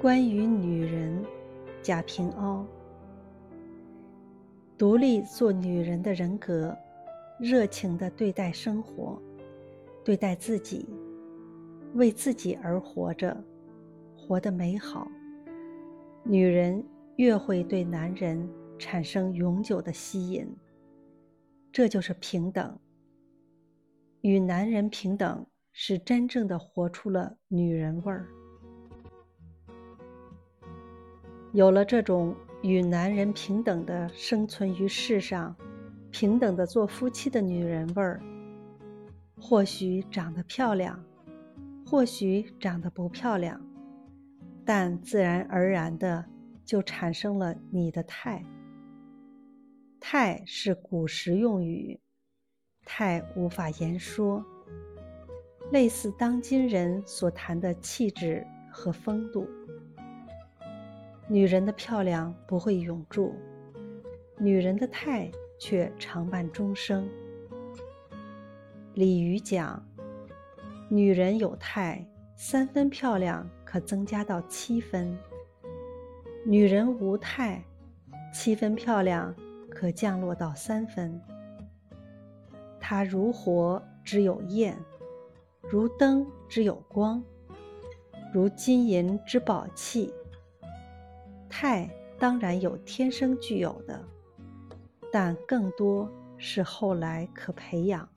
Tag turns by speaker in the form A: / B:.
A: 关于女人，贾平凹。独立做女人的人格，热情地对待生活，对待自己，为自己而活着，活得美好。女人越会对男人产生永久的吸引，这就是平等。与男人平等，是真正的活出了女人味儿。有了这种与男人平等的生存于世上，平等的做夫妻的女人味儿，或许长得漂亮，或许长得不漂亮，但自然而然的就产生了你的态。态是古时用语，态无法言说，类似当今人所谈的气质和风度。女人的漂亮不会永驻，女人的态却常伴终生。李渔讲：“女人有态，三分漂亮可增加到七分；女人无态，七分漂亮可降落到三分。她如火只有焰，如灯只有光，如金银之宝器。”态当然有天生具有的，但更多是后来可培养。